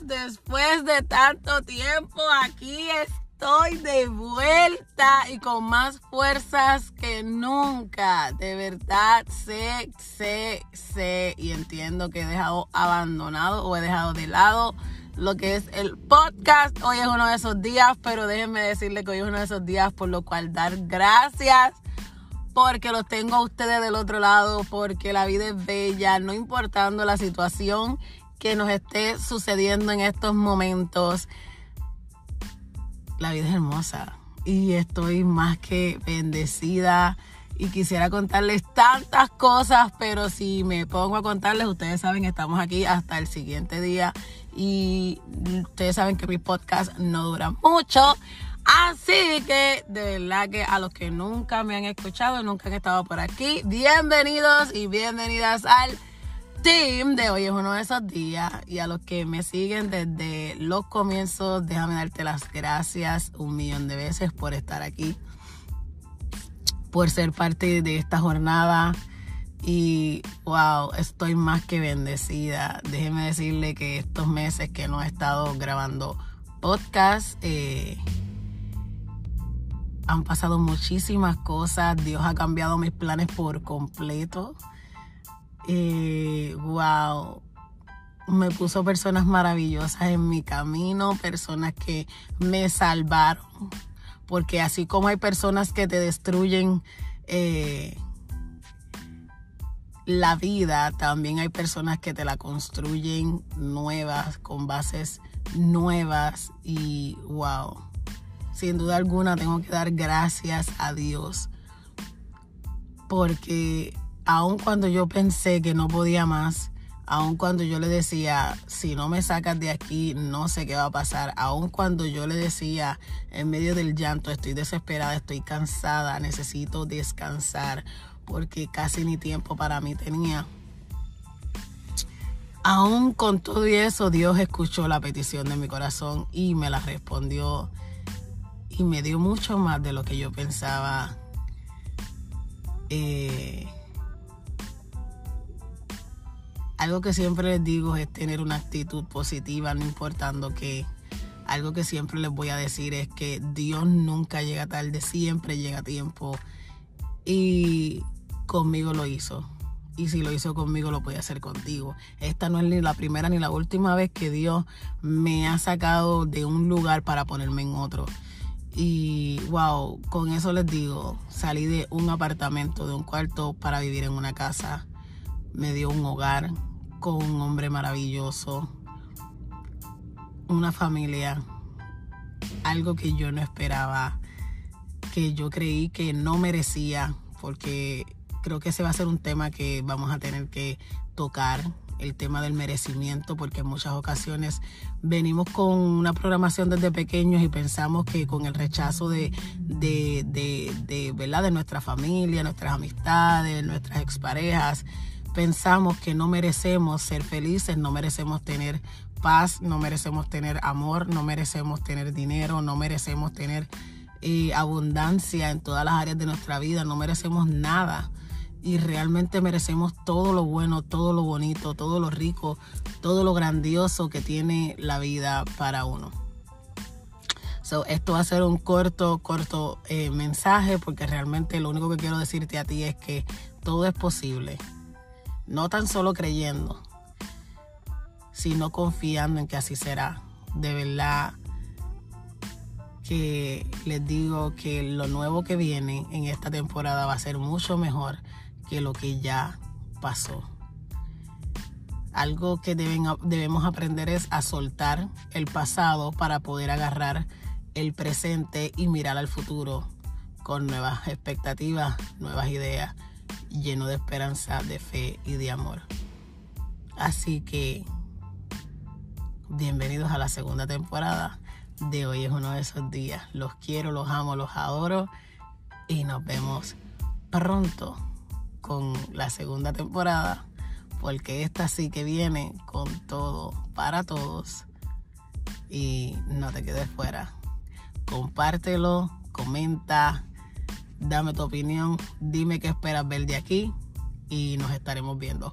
después de tanto tiempo, aquí estoy de vuelta y con más fuerzas que nunca. De verdad, sé, sé, sé y entiendo que he dejado abandonado o he dejado de lado lo que es el podcast. Hoy es uno de esos días, pero déjenme decirle que hoy es uno de esos días por lo cual dar gracias porque los tengo a ustedes del otro lado, porque la vida es bella, no importando la situación que nos esté sucediendo en estos momentos. La vida es hermosa y estoy más que bendecida y quisiera contarles tantas cosas, pero si me pongo a contarles, ustedes saben, estamos aquí hasta el siguiente día y ustedes saben que mi podcast no dura mucho. Así que de verdad que a los que nunca me han escuchado, nunca han estado por aquí, bienvenidos y bienvenidas al team de hoy es uno de esos días y a los que me siguen desde los comienzos, déjame darte las gracias un millón de veces por estar aquí, por ser parte de esta jornada y wow, estoy más que bendecida. Déjeme decirle que estos meses que no he estado grabando podcast, eh, han pasado muchísimas cosas, Dios ha cambiado mis planes por completo. Wow, me puso personas maravillosas en mi camino, personas que me salvaron, porque así como hay personas que te destruyen eh, la vida, también hay personas que te la construyen nuevas, con bases nuevas y wow sin duda alguna tengo que dar gracias a Dios. Porque aun cuando yo pensé que no podía más, aun cuando yo le decía, si no me sacas de aquí, no sé qué va a pasar, aun cuando yo le decía en medio del llanto, estoy desesperada, estoy cansada, necesito descansar, porque casi ni tiempo para mí tenía. Aún con todo eso, Dios escuchó la petición de mi corazón y me la respondió y me dio mucho más de lo que yo pensaba. Eh, algo que siempre les digo es tener una actitud positiva, no importando que algo que siempre les voy a decir es que Dios nunca llega tarde, siempre llega a tiempo. Y conmigo lo hizo. Y si lo hizo conmigo, lo puede hacer contigo. Esta no es ni la primera ni la última vez que Dios me ha sacado de un lugar para ponerme en otro. Y wow, con eso les digo, salí de un apartamento, de un cuarto para vivir en una casa. Me dio un hogar con un hombre maravilloso, una familia, algo que yo no esperaba, que yo creí que no merecía, porque creo que ese va a ser un tema que vamos a tener que tocar el tema del merecimiento, porque en muchas ocasiones venimos con una programación desde pequeños y pensamos que con el rechazo de, de, de, de, ¿verdad? de nuestra familia, nuestras amistades, nuestras exparejas, pensamos que no merecemos ser felices, no merecemos tener paz, no merecemos tener amor, no merecemos tener dinero, no merecemos tener eh, abundancia en todas las áreas de nuestra vida, no merecemos nada y realmente merecemos todo lo bueno, todo lo bonito, todo lo rico, todo lo grandioso que tiene la vida para uno. So, esto va a ser un corto, corto eh, mensaje porque realmente lo único que quiero decirte a ti es que todo es posible. No tan solo creyendo, sino confiando en que así será. De verdad que les digo que lo nuevo que viene en esta temporada va a ser mucho mejor que lo que ya pasó. Algo que deben, debemos aprender es a soltar el pasado para poder agarrar el presente y mirar al futuro con nuevas expectativas, nuevas ideas, lleno de esperanza, de fe y de amor. Así que bienvenidos a la segunda temporada de hoy es uno de esos días. Los quiero, los amo, los adoro y nos vemos pronto con la segunda temporada, porque esta sí que viene con todo para todos y no te quedes fuera. Compártelo, comenta, dame tu opinión, dime qué esperas ver de aquí y nos estaremos viendo.